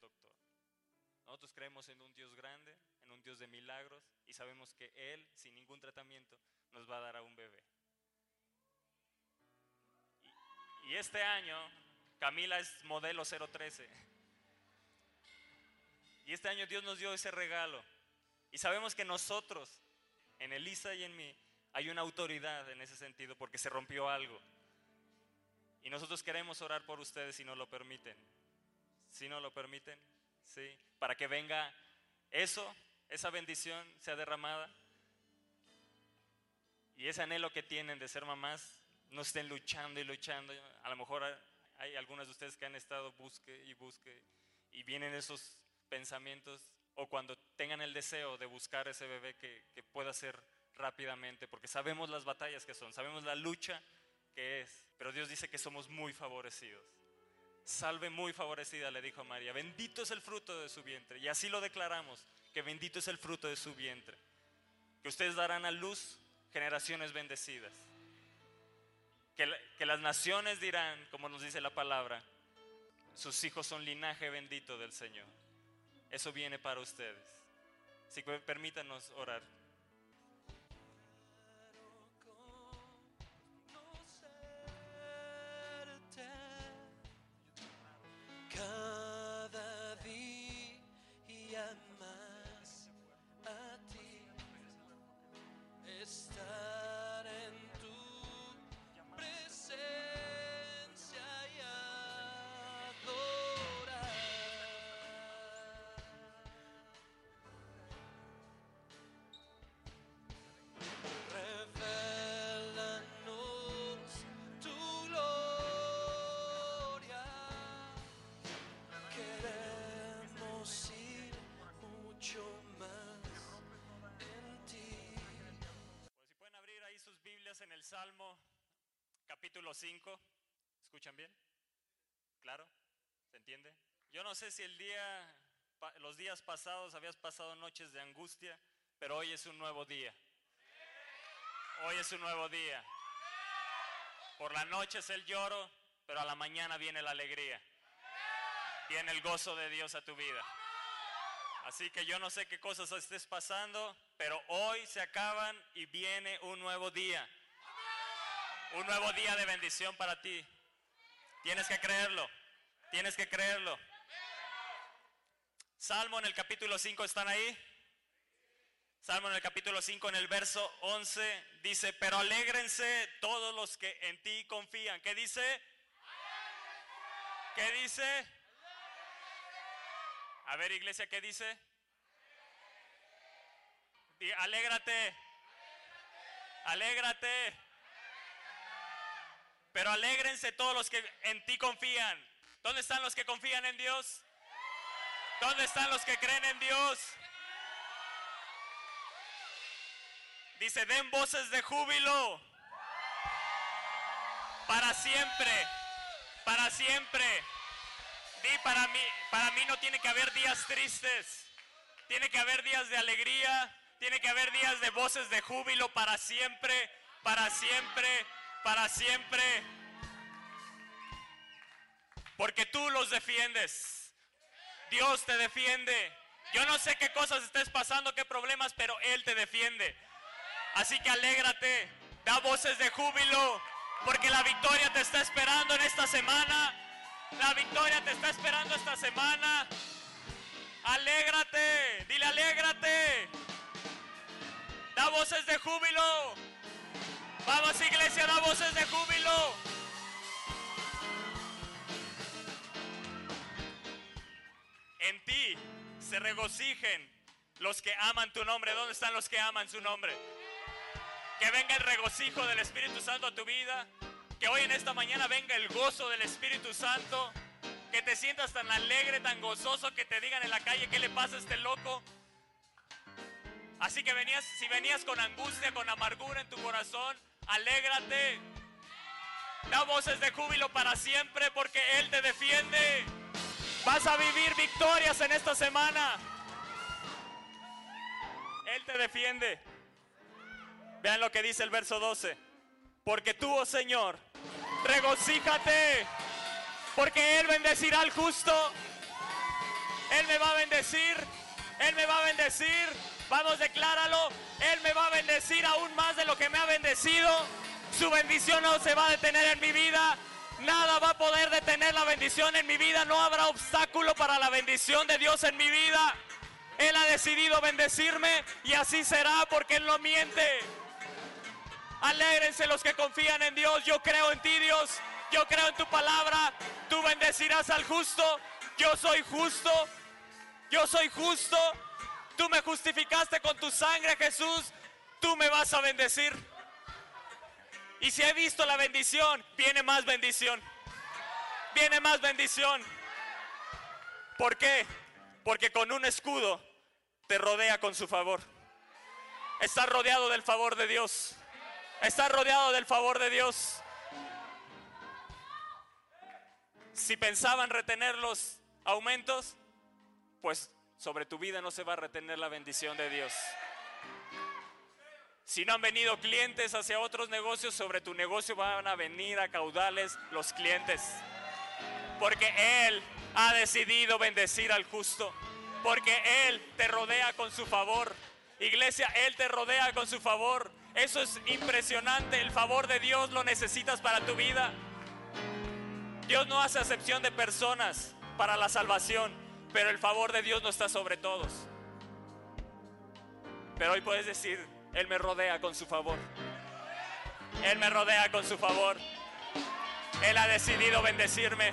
doctor. Nosotros creemos en un Dios grande, en un Dios de milagros y sabemos que Él, sin ningún tratamiento, nos va a dar a un bebé. Y, y este año, Camila es modelo 013. Y este año Dios nos dio ese regalo. Y sabemos que nosotros, en Elisa y en mí, hay una autoridad en ese sentido porque se rompió algo. Y nosotros queremos orar por ustedes si no lo permiten. Si no lo permiten, sí, para que venga eso, esa bendición sea derramada. Y ese anhelo que tienen de ser mamás, no estén luchando y luchando. A lo mejor hay algunas de ustedes que han estado busque y busque y vienen esos pensamientos o cuando tengan el deseo de buscar ese bebé que, que pueda ser rápidamente, porque sabemos las batallas que son, sabemos la lucha que es, pero Dios dice que somos muy favorecidos. Salve muy favorecida, le dijo a María, bendito es el fruto de su vientre. Y así lo declaramos, que bendito es el fruto de su vientre. Que ustedes darán a luz generaciones bendecidas. Que, que las naciones dirán, como nos dice la palabra, sus hijos son linaje bendito del Señor. Eso viene para ustedes. Así que permítanos orar. Cada en el Salmo capítulo 5. ¿Escuchan bien? ¿Claro? ¿Se entiende? Yo no sé si el día, los días pasados habías pasado noches de angustia, pero hoy es un nuevo día. Hoy es un nuevo día. Por la noche es el lloro, pero a la mañana viene la alegría. Viene el gozo de Dios a tu vida. Así que yo no sé qué cosas estés pasando, pero hoy se acaban y viene un nuevo día. Un nuevo día de bendición para ti. Tienes que creerlo. Tienes que creerlo. Salmo en el capítulo 5 están ahí. Salmo en el capítulo 5 en el verso 11 dice, pero alégrense todos los que en ti confían. ¿Qué dice? ¿Qué dice? A ver, iglesia, ¿qué dice? Di- Alégrate. Alégrate. Pero alégrense todos los que en ti confían. ¿Dónde están los que confían en Dios? ¿Dónde están los que creen en Dios? Dice, den voces de júbilo. Para siempre. Para siempre. Di, para mí, para mí no tiene que haber días tristes. Tiene que haber días de alegría. Tiene que haber días de voces de júbilo para siempre. Para siempre. Para siempre. Porque tú los defiendes. Dios te defiende. Yo no sé qué cosas estés pasando, qué problemas, pero Él te defiende. Así que alégrate, da voces de júbilo, porque la victoria te está esperando en esta semana. La victoria te está esperando esta semana. Alégrate, dile alégrate. Da voces de júbilo. Vamos iglesia, da voces de júbilo. En ti se regocijen los que aman tu nombre. ¿Dónde están los que aman su nombre? Que venga el regocijo del Espíritu Santo a tu vida. Que hoy en esta mañana venga el gozo del Espíritu Santo. Que te sientas tan alegre, tan gozoso que te digan en la calle qué le pasa a este loco. Así que venías, si venías con angustia, con amargura en tu corazón, alégrate. Da voces de júbilo para siempre porque Él te defiende. Vas a vivir victorias en esta semana. Él te defiende. Vean lo que dice el verso 12. Porque tú, oh Señor, regocíjate, porque Él bendecirá al justo. Él me va a bendecir. Él me va a bendecir. Vamos, decláralo. Él me va a bendecir aún más de lo que me ha bendecido. Su bendición no se va a detener en mi vida. Nada va a poder detener la bendición en mi vida. No habrá obstáculo para la bendición de Dios en mi vida. Él ha decidido bendecirme y así será porque Él no miente. Alégrense los que confían en Dios. Yo creo en ti, Dios. Yo creo en tu palabra. Tú bendecirás al justo. Yo soy justo. Yo soy justo. Tú me justificaste con tu sangre, Jesús. Tú me vas a bendecir. Y si he visto la bendición, viene más bendición. Viene más bendición. ¿Por qué? Porque con un escudo te rodea con su favor. Estás rodeado del favor de Dios. Estás rodeado del favor de Dios. Si pensaban retener los aumentos, pues sobre tu vida no se va a retener la bendición de Dios. Si no han venido clientes hacia otros negocios, sobre tu negocio van a venir a caudales los clientes. Porque Él ha decidido bendecir al justo. Porque Él te rodea con su favor. Iglesia, Él te rodea con su favor. Eso es impresionante. El favor de Dios lo necesitas para tu vida. Dios no hace acepción de personas para la salvación, pero el favor de Dios no está sobre todos. Pero hoy puedes decir, Él me rodea con su favor. Él me rodea con su favor. Él ha decidido bendecirme.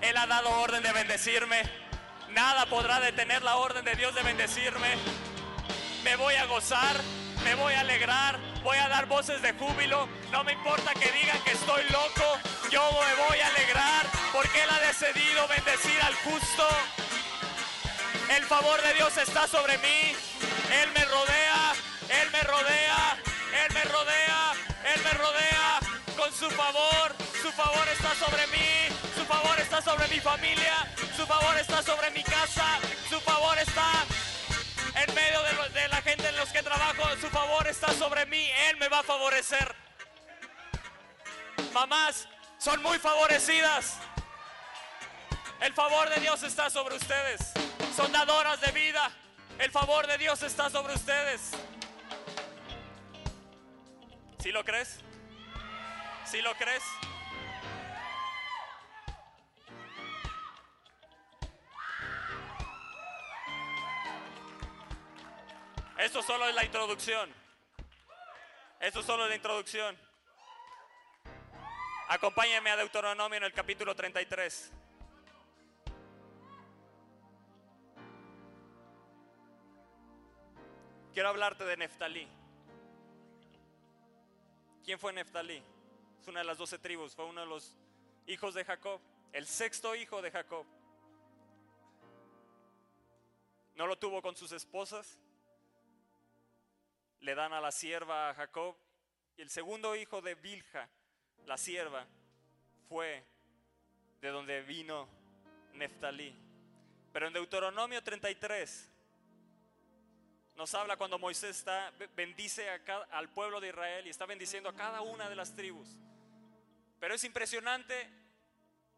Él ha dado orden de bendecirme. Nada podrá detener la orden de Dios de bendecirme. Me voy a gozar, me voy a alegrar, voy a dar voces de júbilo. No me importa que digan que estoy loco. Yo me voy a alegrar porque Él ha decidido bendecir al justo. El favor de Dios está sobre mí. Él me rodea, Él me rodea, Él me rodea, Él me rodea con su favor. Su favor está sobre mí, su favor está sobre mi familia, su favor está sobre mi casa, su favor está en medio de, de la gente en los que trabajo, su favor está sobre mí, Él me va a favorecer. Mamás, son muy favorecidas. El favor de Dios está sobre ustedes. Son dadoras de vida. El favor de Dios está sobre ustedes. ¿Sí lo crees? ¿Sí lo crees? Esto solo es la introducción. Esto solo es la introducción. Acompáñenme a Deuteronomio en el capítulo 33. Quiero hablarte de Neftalí. ¿Quién fue Neftalí? Es una de las doce tribus, fue uno de los hijos de Jacob, el sexto hijo de Jacob. No lo tuvo con sus esposas, le dan a la sierva a Jacob, y el segundo hijo de Bilha, la sierva, fue de donde vino Neftalí. Pero en Deuteronomio 33 nos habla cuando Moisés está, bendice al pueblo de Israel y está bendiciendo a cada una de las tribus. Pero es impresionante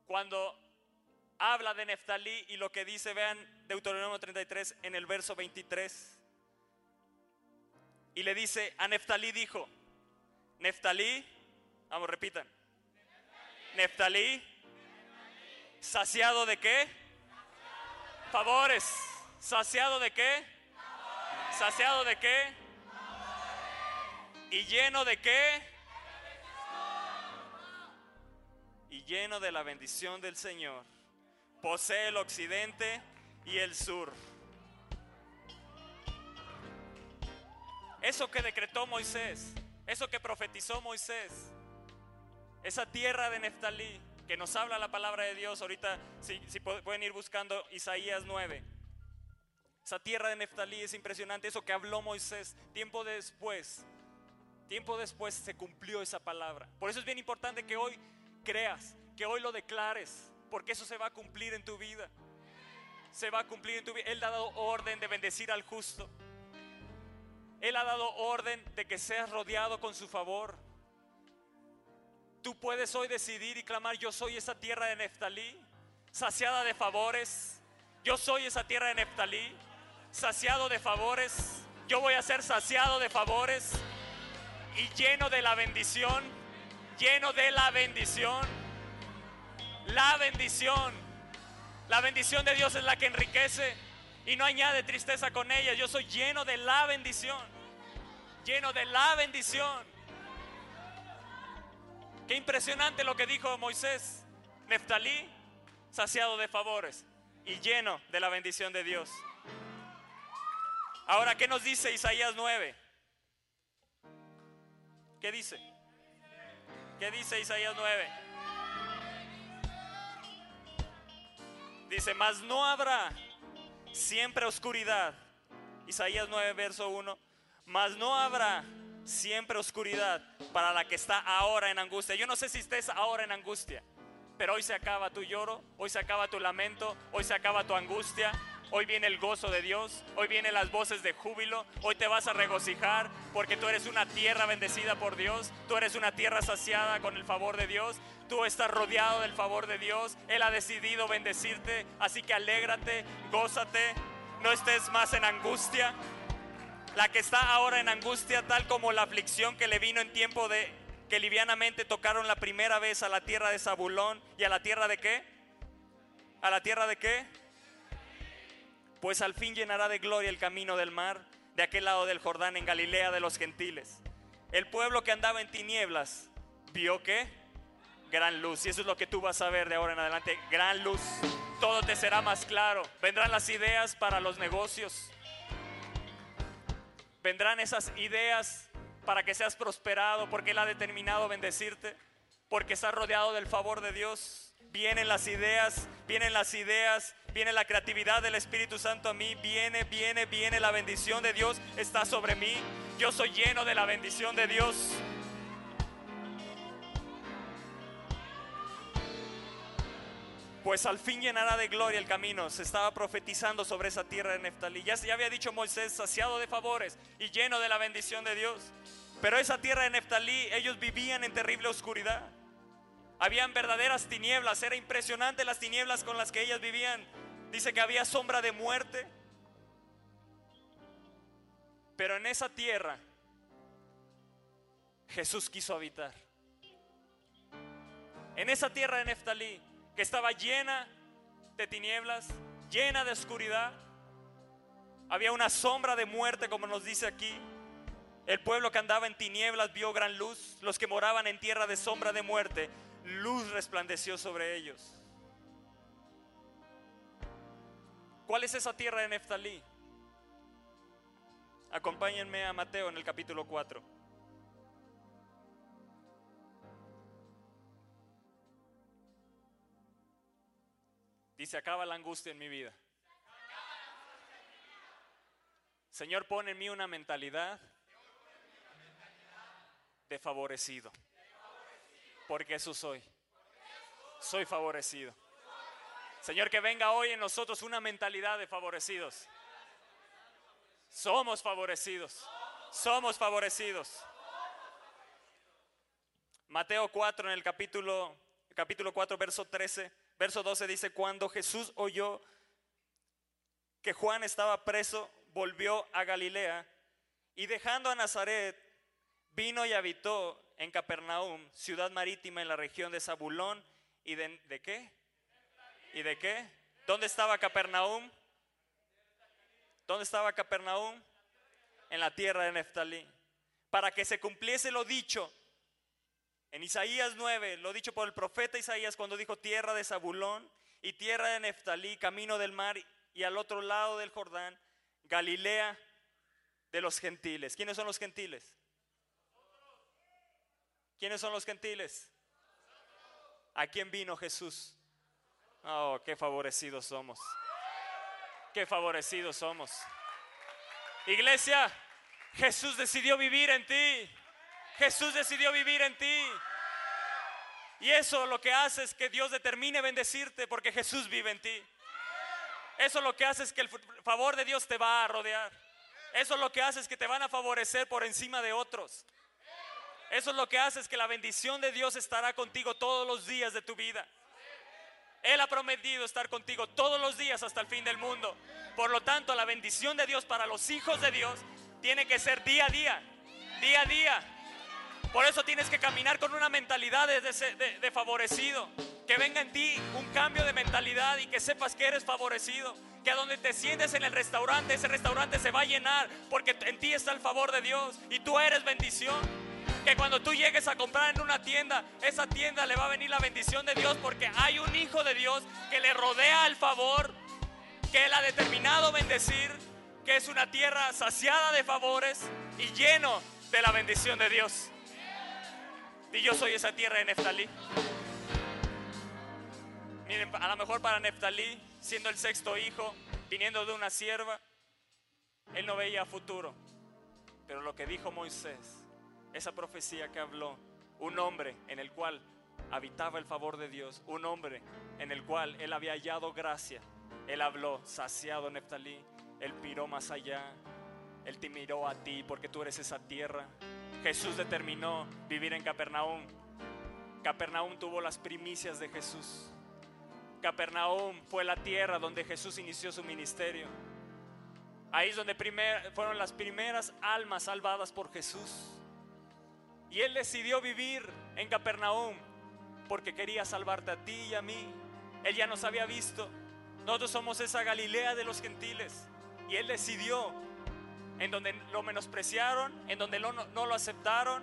cuando habla de Neftalí y lo que dice, vean Deuteronomio 33 en el verso 23. Y le dice, a Neftalí dijo, Neftalí, vamos, repitan. Neftalí, saciado de qué? Favores. ¿Saciado de qué? ¿Saciado de qué? ¿Y lleno de qué? Y lleno de la bendición del Señor. Posee el occidente y el sur. Eso que decretó Moisés, eso que profetizó Moisés, esa tierra de Neftalí que nos habla la palabra de Dios, ahorita si, si pu- pueden ir buscando Isaías 9. Esa tierra de Neftalí es impresionante, eso que habló Moisés tiempo después. Tiempo después se cumplió esa palabra. Por eso es bien importante que hoy creas, que hoy lo declares, porque eso se va a cumplir en tu vida. Se va a cumplir en tu vida. Él ha dado orden de bendecir al justo. Él ha dado orden de que seas rodeado con su favor. Tú puedes hoy decidir y clamar, yo soy esa tierra de Neftalí, saciada de favores, Yo soy esa tierra de Neftalí, saciado de favores. Yo voy a ser saciado de favores y lleno de la bendición, lleno de la bendición. La bendición. La bendición de Dios es la que enriquece y no añade tristeza con ella. Yo soy lleno de la bendición. Lleno de la bendición. Qué impresionante lo que dijo Moisés. Neftalí, saciado de favores y lleno de la bendición de Dios. Ahora, ¿qué nos dice Isaías 9? ¿Qué dice? ¿Qué dice Isaías 9? Dice, mas no habrá siempre oscuridad. Isaías 9, verso 1. Mas no habrá siempre oscuridad para la que está ahora en angustia. Yo no sé si estés ahora en angustia, pero hoy se acaba tu lloro, hoy se acaba tu lamento, hoy se acaba tu angustia. Hoy viene el gozo de Dios, hoy vienen las voces de júbilo, hoy te vas a regocijar porque tú eres una tierra bendecida por Dios, tú eres una tierra saciada con el favor de Dios, tú estás rodeado del favor de Dios, Él ha decidido bendecirte, así que alégrate, gózate, no estés más en angustia. La que está ahora en angustia, tal como la aflicción que le vino en tiempo de que livianamente tocaron la primera vez a la tierra de Zabulón y a la tierra de qué? ¿A la tierra de qué? Pues al fin llenará de gloria el camino del mar, de aquel lado del Jordán, en Galilea de los gentiles. El pueblo que andaba en tinieblas vio que gran luz. Y eso es lo que tú vas a ver de ahora en adelante. Gran luz. Todo te será más claro. Vendrán las ideas para los negocios. Vendrán esas ideas para que seas prosperado, porque Él ha determinado bendecirte, porque estás rodeado del favor de Dios. Vienen las ideas, vienen las ideas, viene la creatividad del Espíritu Santo a mí, viene, viene, viene la bendición de Dios, está sobre mí. Yo soy lleno de la bendición de Dios. Pues al fin llenará de gloria el camino. Se estaba profetizando sobre esa tierra de Neftalí. Ya, ya había dicho Moisés, saciado de favores y lleno de la bendición de Dios. Pero esa tierra de Neftalí, ellos vivían en terrible oscuridad. Habían verdaderas tinieblas. Era impresionante las tinieblas con las que ellas vivían. Dice que había sombra de muerte. Pero en esa tierra Jesús quiso habitar. En esa tierra de Neftalí, que estaba llena de tinieblas, llena de oscuridad, había una sombra de muerte, como nos dice aquí. El pueblo que andaba en tinieblas vio gran luz. Los que moraban en tierra de sombra de muerte, luz resplandeció sobre ellos. ¿Cuál es esa tierra de Neftalí? Acompáñenme a Mateo en el capítulo 4. Dice, acaba la angustia en mi vida. Señor, pone en mí una mentalidad de favorecido. Porque eso soy. Soy favorecido. Señor, que venga hoy en nosotros una mentalidad de favorecidos. Somos favorecidos. Somos favorecidos. Mateo 4 en el capítulo capítulo 4 verso 13, verso 12 dice, "Cuando Jesús oyó que Juan estaba preso, volvió a Galilea y dejando a Nazaret, vino y habitó en Capernaum, ciudad marítima en la región de Zabulón y de, ¿de qué? ¿Y de qué? ¿Dónde estaba Capernaum? ¿Dónde estaba Capernaum? En la tierra de Neftalí. Para que se cumpliese lo dicho en Isaías 9, lo dicho por el profeta Isaías cuando dijo tierra de Zabulón y tierra de Neftalí, camino del mar y al otro lado del Jordán, Galilea de los gentiles. ¿Quiénes son los gentiles? ¿Quiénes son los gentiles? ¿A quién vino Jesús? Oh, qué favorecidos somos. Qué favorecidos somos. Iglesia, Jesús decidió vivir en ti. Jesús decidió vivir en ti. Y eso lo que hace es que Dios determine bendecirte porque Jesús vive en ti. Eso lo que hace es que el favor de Dios te va a rodear. Eso lo que hace es que te van a favorecer por encima de otros. Eso es lo que hace es que la bendición de Dios estará contigo todos los días de tu vida. Él ha prometido estar contigo todos los días hasta el fin del mundo. Por lo tanto, la bendición de Dios para los hijos de Dios tiene que ser día a día, día a día. Por eso tienes que caminar con una mentalidad de, de- favorecido. Que venga en ti un cambio de mentalidad y que sepas que eres favorecido. Que a donde te sientes en el restaurante, ese restaurante se va a llenar porque en ti está el favor de Dios y tú eres bendición. Que cuando tú llegues a comprar en una tienda, esa tienda le va a venir la bendición de Dios porque hay un hijo de Dios que le rodea el favor, que Él ha determinado bendecir, que es una tierra saciada de favores y lleno de la bendición de Dios. Y yo soy esa tierra de Neftalí. Miren, a lo mejor para Neftalí, siendo el sexto hijo, viniendo de una sierva, él no veía futuro. Pero lo que dijo Moisés, esa profecía que habló, un hombre en el cual habitaba el favor de Dios, un hombre en el cual él había hallado gracia, él habló, saciado Neftalí, él miró más allá, él te miró a ti porque tú eres esa tierra. Jesús determinó vivir en Capernaum. Capernaum tuvo las primicias de Jesús. Capernaum fue la tierra donde Jesús inició su ministerio. Ahí es donde primer- fueron las primeras almas salvadas por Jesús. Y Él decidió vivir en Capernaum porque quería salvarte a ti y a mí. Él ya nos había visto. Nosotros somos esa Galilea de los gentiles. Y Él decidió en donde lo menospreciaron, en donde no, no lo aceptaron,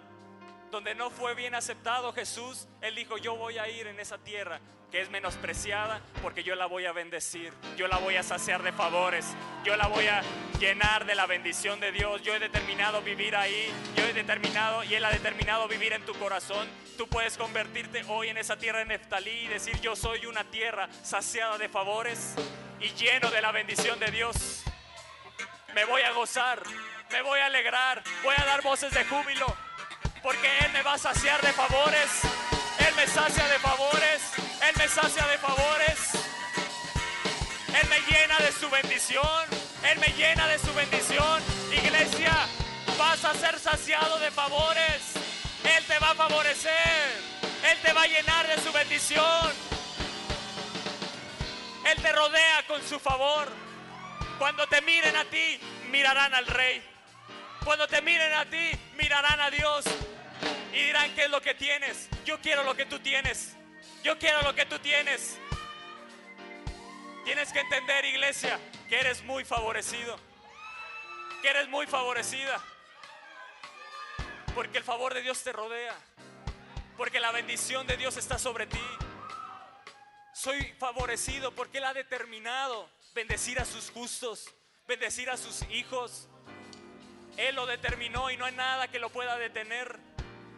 donde no fue bien aceptado Jesús, Él dijo, yo voy a ir en esa tierra que es menospreciada porque yo la voy a bendecir, yo la voy a saciar de favores, yo la voy a llenar de la bendición de Dios, yo he determinado vivir ahí, yo he determinado y Él ha determinado vivir en tu corazón. Tú puedes convertirte hoy en esa tierra de Neftalí y decir, yo soy una tierra saciada de favores y lleno de la bendición de Dios. Me voy a gozar, me voy a alegrar, voy a dar voces de júbilo, porque Él me va a saciar de favores, Él me sacia de favores, Él me sacia de favores, Él me llena de su bendición, Él me llena de su bendición. Iglesia, vas a ser saciado de favores, Él te va a favorecer, Él te va a llenar de su bendición, Él te rodea con su favor. Cuando te miren a ti, mirarán al rey. Cuando te miren a ti, mirarán a Dios y dirán qué es lo que tienes. Yo quiero lo que tú tienes. Yo quiero lo que tú tienes. Tienes que entender, iglesia, que eres muy favorecido. Que eres muy favorecida. Porque el favor de Dios te rodea. Porque la bendición de Dios está sobre ti. Soy favorecido porque Él ha determinado bendecir a sus justos, bendecir a sus hijos. Él lo determinó y no hay nada que lo pueda detener.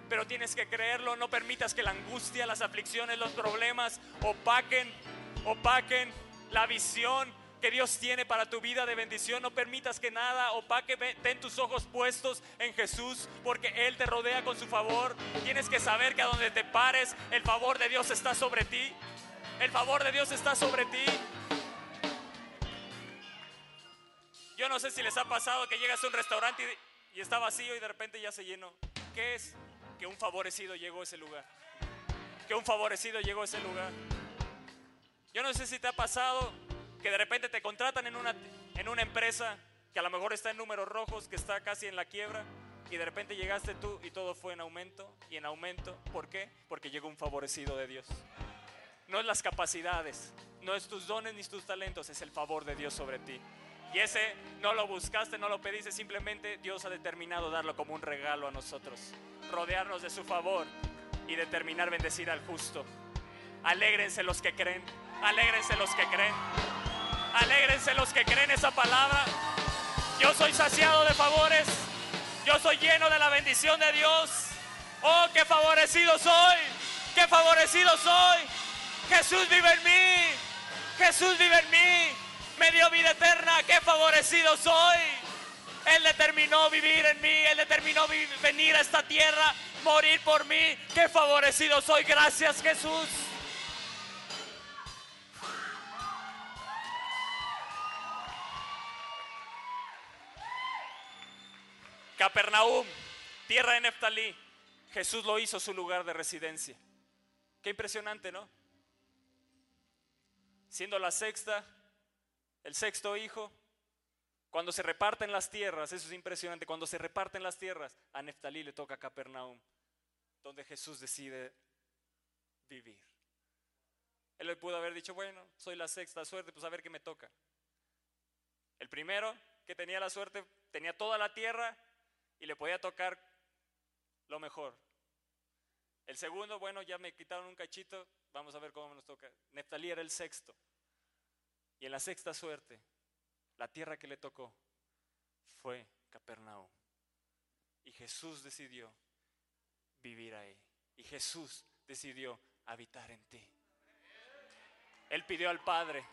Pero tienes que creerlo, no permitas que la angustia, las aflicciones, los problemas opaquen, opaquen la visión que Dios tiene para tu vida de bendición. No permitas que nada opaque, ten tus ojos puestos en Jesús, porque Él te rodea con su favor. Tienes que saber que a donde te pares, el favor de Dios está sobre ti. El favor de Dios está sobre ti. Yo no sé si les ha pasado que llegas a un restaurante y, está vacío y de repente ya se llenó. ¿Qué es? Que un favorecido llegó a ese lugar. Que un favorecido llegó a ese lugar. Yo no sé si te ha pasado que de repente te contratan en una, en una empresa que a lo mejor está en números rojos, que está casi en la quiebra, y de repente llegaste tú y todo fue en aumento y en aumento. ¿Por qué? Porque llegó un favorecido de Dios. No es las capacidades, no es tus dones ni tus talentos, es el favor de Dios sobre ti. Y ese no lo buscaste, no lo pediste, simplemente Dios ha determinado darlo como un regalo a nosotros. Rodearnos de su favor y determinar bendecir al justo. Alégrense los que creen, alégrense los que creen, alégrense los que creen esa palabra. Yo soy saciado de favores, yo soy lleno de la bendición de Dios. Oh, qué favorecido soy, qué favorecido soy. Jesús vive en mí, Jesús vive en mí, me dio vida eterna, qué favorecido soy. Él determinó vivir en mí, Él determinó venir a esta tierra, morir por mí, qué favorecido soy. Gracias Jesús. Capernaum, tierra de Neftalí, Jesús lo hizo su lugar de residencia. Qué impresionante, ¿no? siendo la sexta, el sexto hijo, cuando se reparten las tierras, eso es impresionante, cuando se reparten las tierras, a Neftalí le toca Capernaum, donde Jesús decide vivir. Él le pudo haber dicho, bueno, soy la sexta suerte, pues a ver qué me toca. El primero que tenía la suerte tenía toda la tierra y le podía tocar lo mejor. El segundo, bueno, ya me quitaron un cachito, vamos a ver cómo nos toca. Neftalí era el sexto. Y en la sexta suerte, la tierra que le tocó fue Capernaum. Y Jesús decidió vivir ahí. Y Jesús decidió habitar en ti. Él pidió al Padre,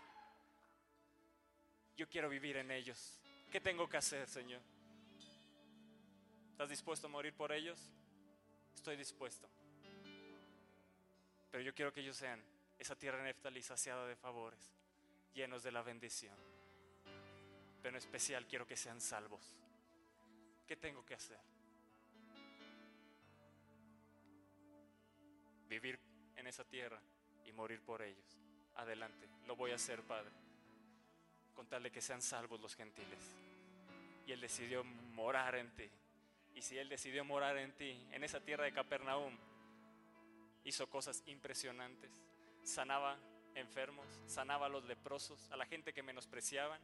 yo quiero vivir en ellos. ¿Qué tengo que hacer, Señor? ¿Estás dispuesto a morir por ellos? Estoy dispuesto. Pero yo quiero que ellos sean esa tierra Neftalí saciada de favores, llenos de la bendición. Pero en especial quiero que sean salvos. ¿Qué tengo que hacer? Vivir en esa tierra y morir por ellos. Adelante, lo voy a hacer, Padre. Con tal de que sean salvos los gentiles. Y Él decidió morar en ti. Y si Él decidió morar en ti, en esa tierra de Capernaum, hizo cosas impresionantes. Sanaba enfermos, sanaba a los leprosos, a la gente que menospreciaban.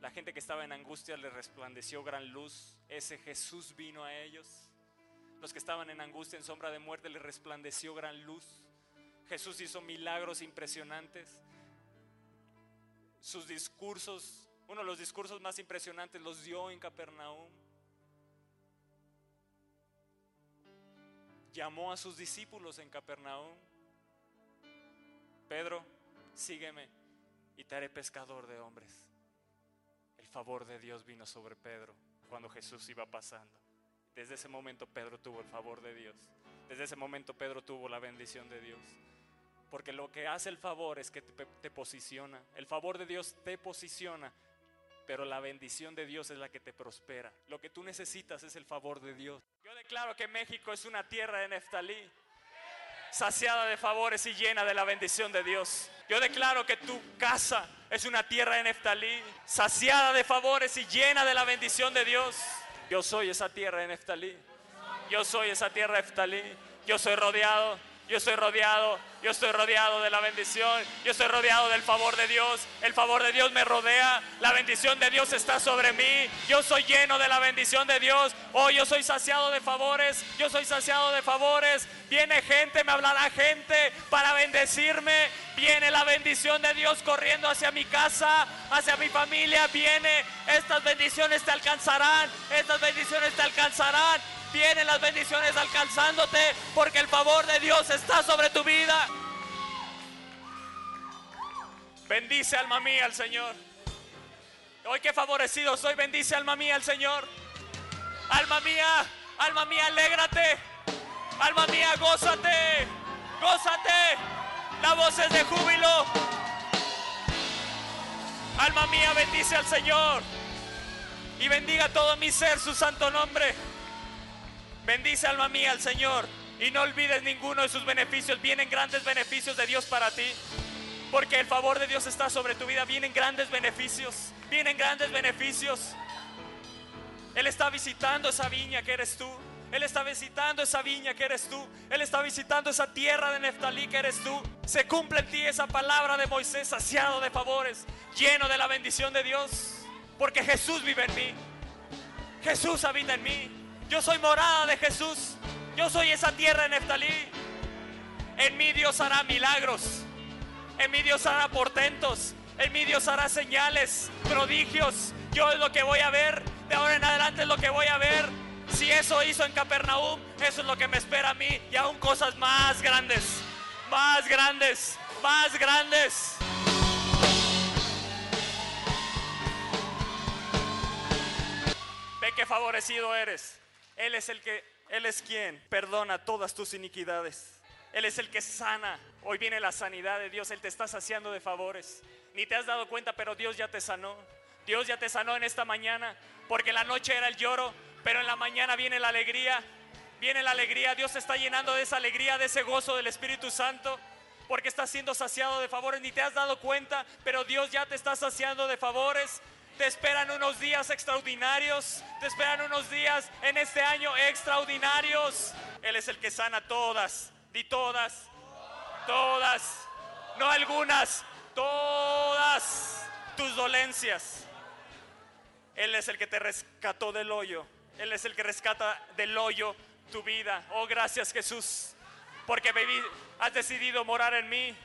La gente que estaba en angustia le resplandeció gran luz. Ese Jesús vino a ellos. Los que estaban en angustia, en sombra de muerte, le resplandeció gran luz. Jesús hizo milagros impresionantes. Sus discursos, uno de los discursos más impresionantes los dio en Capernaum. Llamó a sus discípulos en Capernaum. Pedro, sígueme y te haré pescador de hombres. El favor de Dios vino sobre Pedro cuando Jesús iba pasando. Desde ese momento Pedro tuvo el favor de Dios. Desde ese momento Pedro tuvo la bendición de Dios. Porque lo que hace el favor es que te, posiciona. El favor de Dios te posiciona, pero la bendición de Dios es la que te prospera. Lo que tú necesitas es el favor de Dios. Yo declaro que México es una tierra de Neftalí, saciada de favores y llena de la bendición de Dios. Yo declaro que tu casa es una tierra de Neftalí, saciada de favores y llena de la bendición de Dios. Yo soy esa tierra de Neftalí. Yo soy esa tierra de Neftalí. Yo soy rodeado yo estoy rodeado, yo estoy rodeado de la bendición, yo estoy rodeado del favor de Dios, el favor de Dios me rodea, la bendición de Dios está sobre mí, yo soy lleno de la bendición de Dios, oh yo soy saciado de favores, yo soy saciado de favores, viene gente, me hablará gente para bendecirme, viene la bendición de Dios corriendo hacia mi casa, hacia mi familia, viene, estas bendiciones te alcanzarán, estas bendiciones te alcanzarán, Vienen las bendiciones alcanzándote porque el favor de Dios está sobre tu vida. Bendice alma mía al Señor. Hoy que favorecido soy, bendice alma mía al Señor. Alma mía, alma mía, alégrate. Alma mía, gózate. Gózate. La voz es de júbilo. Alma mía, bendice al Señor. Y bendiga todo mi ser su santo nombre. Bendice alma mía al Señor y no olvides ninguno de sus beneficios. Vienen grandes beneficios de Dios para ti. Porque el favor de Dios está sobre tu vida. Vienen grandes beneficios. Vienen grandes beneficios. Él está visitando esa viña que eres tú. Él está visitando esa viña que eres tú. Él está visitando esa tierra de Neftalí que eres tú. Se cumple en ti esa palabra de Moisés saciado de favores, lleno de la bendición de Dios. Porque Jesús vive en mí. Jesús habita en mí. Yo soy morada de Jesús. Yo soy esa tierra de Neftalí. En mí Dios hará milagros. En mí Dios hará portentos. En mí Dios hará señales, prodigios. Yo es lo que voy a ver. De ahora en adelante es lo que voy a ver. Si eso hizo en Capernaum, eso es lo que me espera a mí. Y aún cosas más grandes. Más grandes. Más grandes. Ve que favorecido eres. Él es el que, Él es quien perdona todas tus iniquidades. Él es el que sana. Hoy viene la sanidad de Dios. Él te está saciando de favores. Ni te has dado cuenta, pero Dios ya te sanó. Dios ya te sanó en esta mañana. Porque la noche era el lloro, pero en la mañana viene la alegría. Viene la alegría. Dios te está llenando de esa alegría, de ese gozo del Espíritu Santo. porque estás siendo saciado de favores, ni te has dado cuenta, pero Dios ya te está saciando de favores. Te esperan unos días extraordinarios, te esperan unos días en este año extraordinarios. Él es el que sana todas, di todas, todas, no algunas, todas tus dolencias. Él es el que te rescató del hoyo. Él es el que rescata del hoyo tu vida. Oh, gracias Jesús, porque has decidido morar en mí.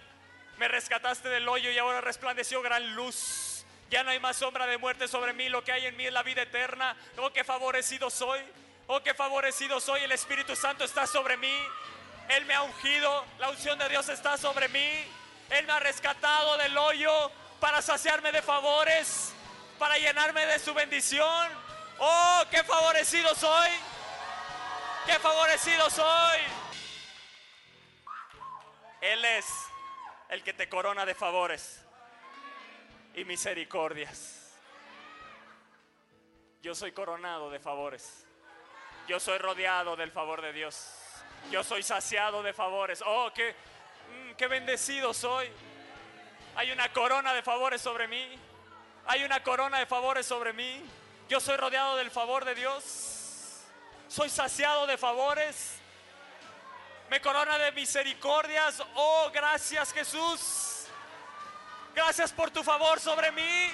Me rescataste del hoyo y ahora resplandeció gran luz. Ya no hay más sombra de muerte sobre mí. Lo que hay en mí es la vida eterna. Oh, qué favorecido soy. Oh, qué favorecido soy. El Espíritu Santo está sobre mí. Él me ha ungido. La unción de Dios está sobre mí. Él me ha rescatado del hoyo para saciarme de favores, para llenarme de su bendición. Oh, qué favorecido soy. Qué favorecido soy. Él es el que te corona de favores y misericordias. Yo soy coronado de favores. Yo soy rodeado del favor de Dios. Yo soy saciado de favores. Oh, qué, mm, qué bendecido soy. Hay una corona de favores sobre mí. Hay una corona de favores sobre mí. Yo soy rodeado del favor de Dios. Soy saciado de favores. Me corona de misericordias. Oh, gracias Jesús. Gracias por tu favor sobre mí.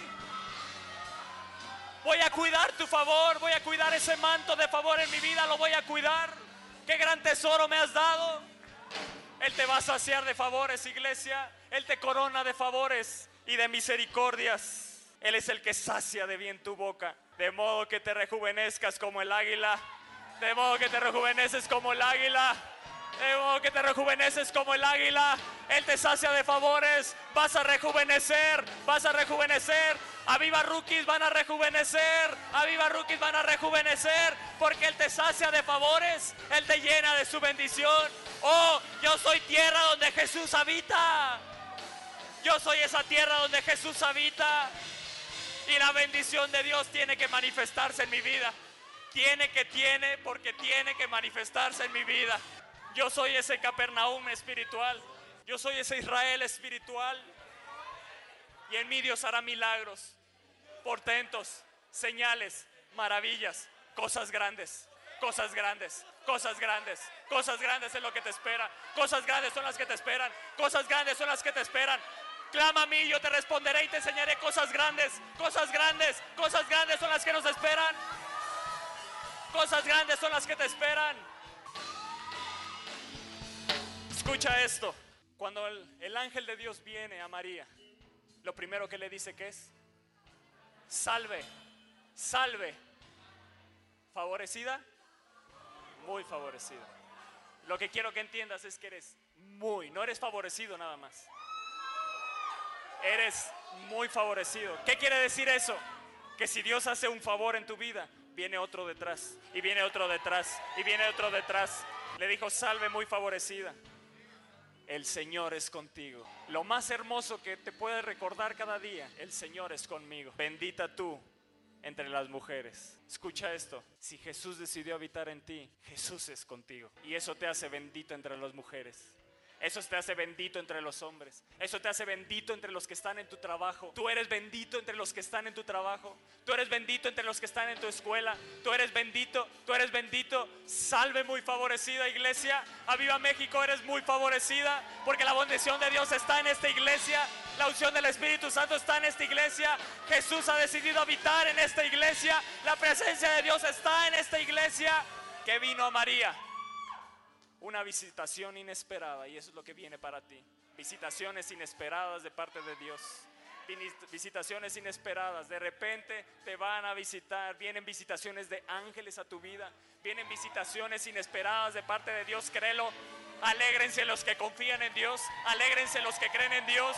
Voy a cuidar tu favor. Voy a cuidar ese manto de favor en mi vida. Lo voy a cuidar. Qué gran tesoro me has dado. Él te va a saciar de favores, iglesia. Él te corona de favores y de misericordias. Él es el que sacia de bien tu boca. De modo que te rejuvenezcas como el águila. De modo que te rejuveneces como el águila. De modo que te rejuveneces como el águila. Él te sacia de favores. Vas a rejuvenecer. Vas a rejuvenecer. Aviva rookies van a rejuvenecer. Aviva rookies van a rejuvenecer. Porque Él te sacia de favores. Él te llena de su bendición. Oh, yo soy tierra donde Jesús habita. Yo soy esa tierra donde Jesús habita. Y la bendición de Dios tiene que manifestarse en mi vida. Tiene que tiene porque tiene que manifestarse en mi vida. Yo soy ese Capernaum espiritual. Yo soy ese Israel espiritual. Y en mí Dios hará milagros, portentos, señales, maravillas, cosas grandes, cosas grandes, cosas grandes, cosas grandes es lo que te espera. Cosas grandes son las que te esperan. Cosas grandes son las que te esperan. Clama a mí, yo te responderé y te enseñaré cosas grandes, cosas grandes, cosas grandes son las que nos esperan. Cosas grandes son las que te esperan. Escucha esto. Cuando el, el ángel de Dios viene a María, lo primero que le dice que es, salve, salve. ¿Favorecida? Muy favorecida. Lo que quiero que entiendas es que eres muy, no eres favorecido nada más. Eres muy favorecido. ¿Qué quiere decir eso? Que si Dios hace un favor en tu vida, viene otro detrás, y viene otro detrás, y viene otro detrás. Le dijo, salve muy favorecida. El Señor es contigo. Lo más hermoso que te puede recordar cada día, el Señor es conmigo. Bendita tú entre las mujeres. Escucha esto. Si Jesús decidió habitar en ti, Jesús es contigo. Y eso te hace bendito entre las mujeres. Eso te hace bendito entre los hombres. Eso te hace bendito entre los que están en tu trabajo. Tú eres bendito entre los que están en tu trabajo. Tú eres bendito entre los que están en tu escuela. Tú eres bendito. Tú eres bendito. Salve muy favorecida iglesia. Aviva México, eres muy favorecida. Porque la bendición de Dios está en esta iglesia. La unción del Espíritu Santo está en esta iglesia. Jesús ha decidido habitar en esta iglesia. La presencia de Dios está en esta iglesia. Que vino a María una visitación inesperada y eso es lo que viene para ti. Visitaciones inesperadas de parte de Dios. Visitaciones inesperadas. De repente te van a visitar. Vienen visitaciones de ángeles a tu vida. Vienen visitaciones inesperadas de parte de Dios. Créelo. Alégrense los que confían en Dios. Alégrense los que creen en Dios.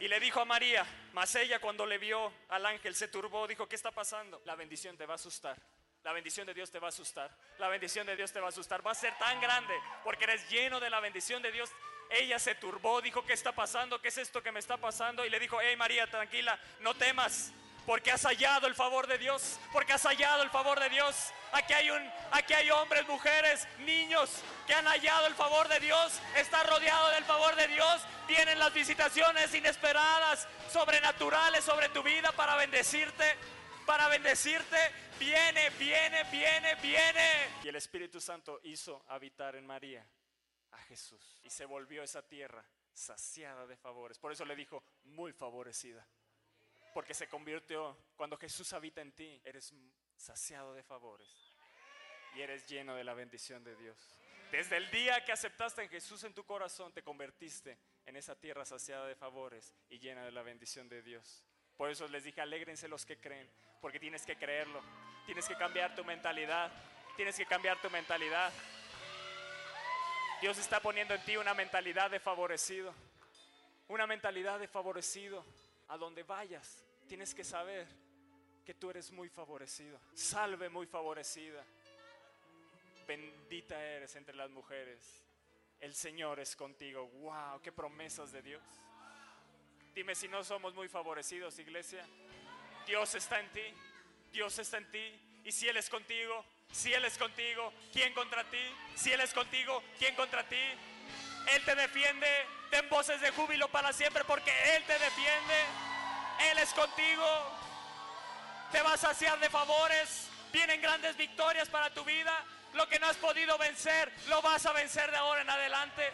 Y le dijo a María, mas ella cuando le vio al ángel se turbó, dijo, ¿qué está pasando? La bendición te va a asustar. La bendición de Dios te va a asustar. La bendición de Dios te va a asustar. Va a ser tan grande porque eres lleno de la bendición de Dios. Ella se turbó, dijo, ¿qué está pasando? ¿Qué es esto que me está pasando? Y le dijo, hey María, tranquila, no temas. porque has hallado el favor de Dios, porque has hallado el favor de Dios. Aquí hay un aquí hay hombres, mujeres, niños que han hallado el favor de Dios, está rodeado del favor de Dios. Vienen las visitaciones inesperadas, sobrenaturales sobre tu vida para bendecirte, para bendecirte. Viene, viene, viene, viene. Y el Espíritu Santo hizo habitar en María a Jesús y se volvió esa tierra saciada de favores. Por eso le dijo, muy favorecida. Porque se convirtió, cuando Jesús habita en ti, eres saciado de favores y eres lleno de la bendición de Dios. Desde el día que aceptaste a Jesús en tu corazón, te convertiste en esa tierra saciada de favores y llena de la bendición de Dios. Por eso les dije, alégrense los que creen, porque tienes que creerlo. Tienes que cambiar tu mentalidad. Tienes que cambiar tu mentalidad. Dios está poniendo en ti una mentalidad de favorecido. Una mentalidad de favorecido. A donde vayas, tienes que saber que tú eres muy favorecido. Salve muy favorecida. Bendita eres entre las mujeres. El Señor es contigo. Wow, qué promesas de Dios. Dime si no somos muy favorecidos, iglesia. Dios está en ti. Dios está en ti. Y si Él es contigo, si Él es contigo, ¿quién contra ti? Si Él es contigo, ¿quién contra ti? Él te defiende. Ten voces de júbilo para siempre porque Él te defiende. Él es contigo. Te va a saciar de favores. Vienen grandes victorias para tu vida. Lo que no has podido vencer, lo vas a vencer de ahora en adelante.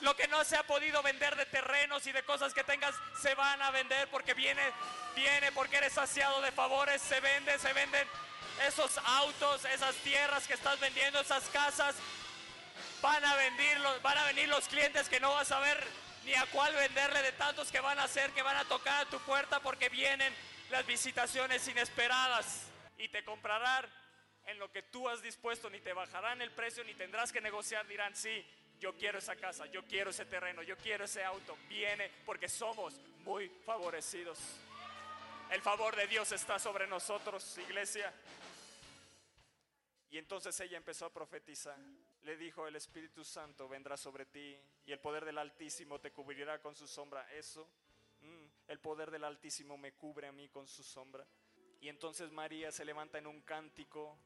Lo que no se ha podido vender de terrenos y de cosas que tengas, se van a vender porque viene, viene porque eres saciado de favores, se vende, se venden esos autos, esas tierras que estás vendiendo, esas casas. Van a, venderlos, van a venir los clientes que no vas a ver ni a cuál venderle de tantos que van a hacer, que van a tocar a tu puerta porque vienen las visitaciones inesperadas y te comprarán en lo que tú has dispuesto, ni te bajarán el precio, ni tendrás que negociar, dirán, sí, yo quiero esa casa, yo quiero ese terreno, yo quiero ese auto. Viene porque somos muy favorecidos. El favor de Dios está sobre nosotros, iglesia. Y entonces ella empezó a profetizar. Le dijo, el Espíritu Santo vendrá sobre ti y el poder del Altísimo te cubrirá con su sombra. Eso, mm, el poder del Altísimo me cubre a mí con su sombra. Y entonces María se levanta en un cántico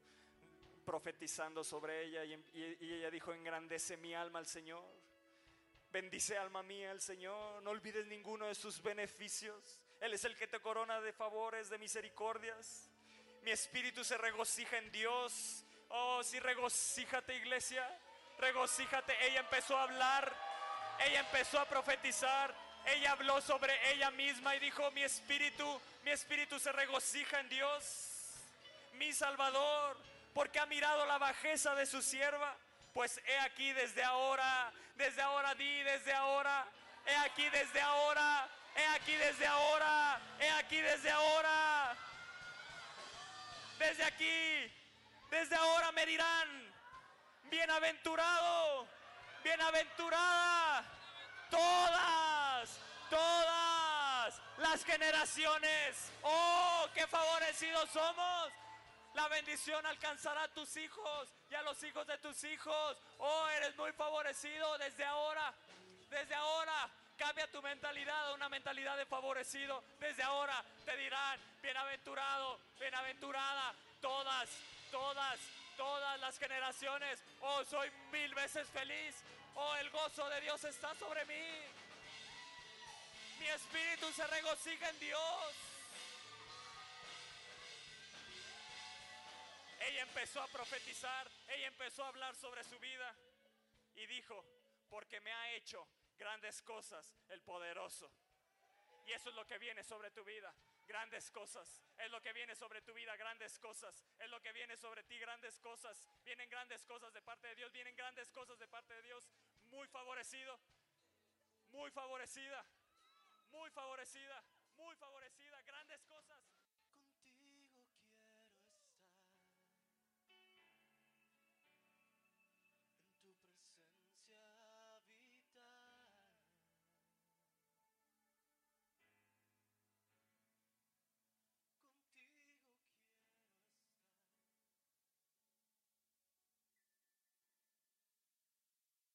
profetizando sobre ella y, ella dijo, engrandece mi alma al Señor. Bendice alma mía al Señor, no olvides ninguno de sus beneficios. Él es el que te corona de favores, de misericordias. Mi espíritu se regocija en Dios. Oh, sí, regocíjate iglesia, regocíjate. Ella empezó a hablar, ella empezó a profetizar, ella habló sobre ella misma y dijo, mi espíritu, mi espíritu se regocija en Dios, mi Salvador, porque ha mirado la bajeza de su sierva. Pues he aquí desde ahora, desde ahora di, desde ahora, he aquí desde ahora, he aquí desde ahora, he aquí desde ahora. Desde aquí, desde ahora me dirán, bienaventurado, bienaventurada, todas, todas las generaciones. Oh, qué favorecidos somos. La bendición alcanzará a tus hijos y a los hijos de tus hijos. Oh, eres muy favorecido desde ahora. Desde ahora cambia tu mentalidad a una mentalidad de favorecido. Desde ahora te dirán, bienaventurado, bienaventurada, todas, todas, todas las generaciones. Oh, soy mil veces feliz. Oh, el gozo de Dios está sobre mí. Mi espíritu se regocija en Dios. Ella empezó a profetizar, ella empezó a hablar sobre su vida y dijo, porque me ha hecho grandes cosas el poderoso. Y eso es lo que viene sobre tu vida, grandes cosas. Es lo que viene sobre tu vida, grandes cosas. Es lo que viene sobre ti, grandes cosas. Vienen grandes cosas de parte de Dios, vienen grandes cosas de parte de Dios. Muy favorecido, muy favorecida, muy favorecida, muy favorecida, grandes cosas.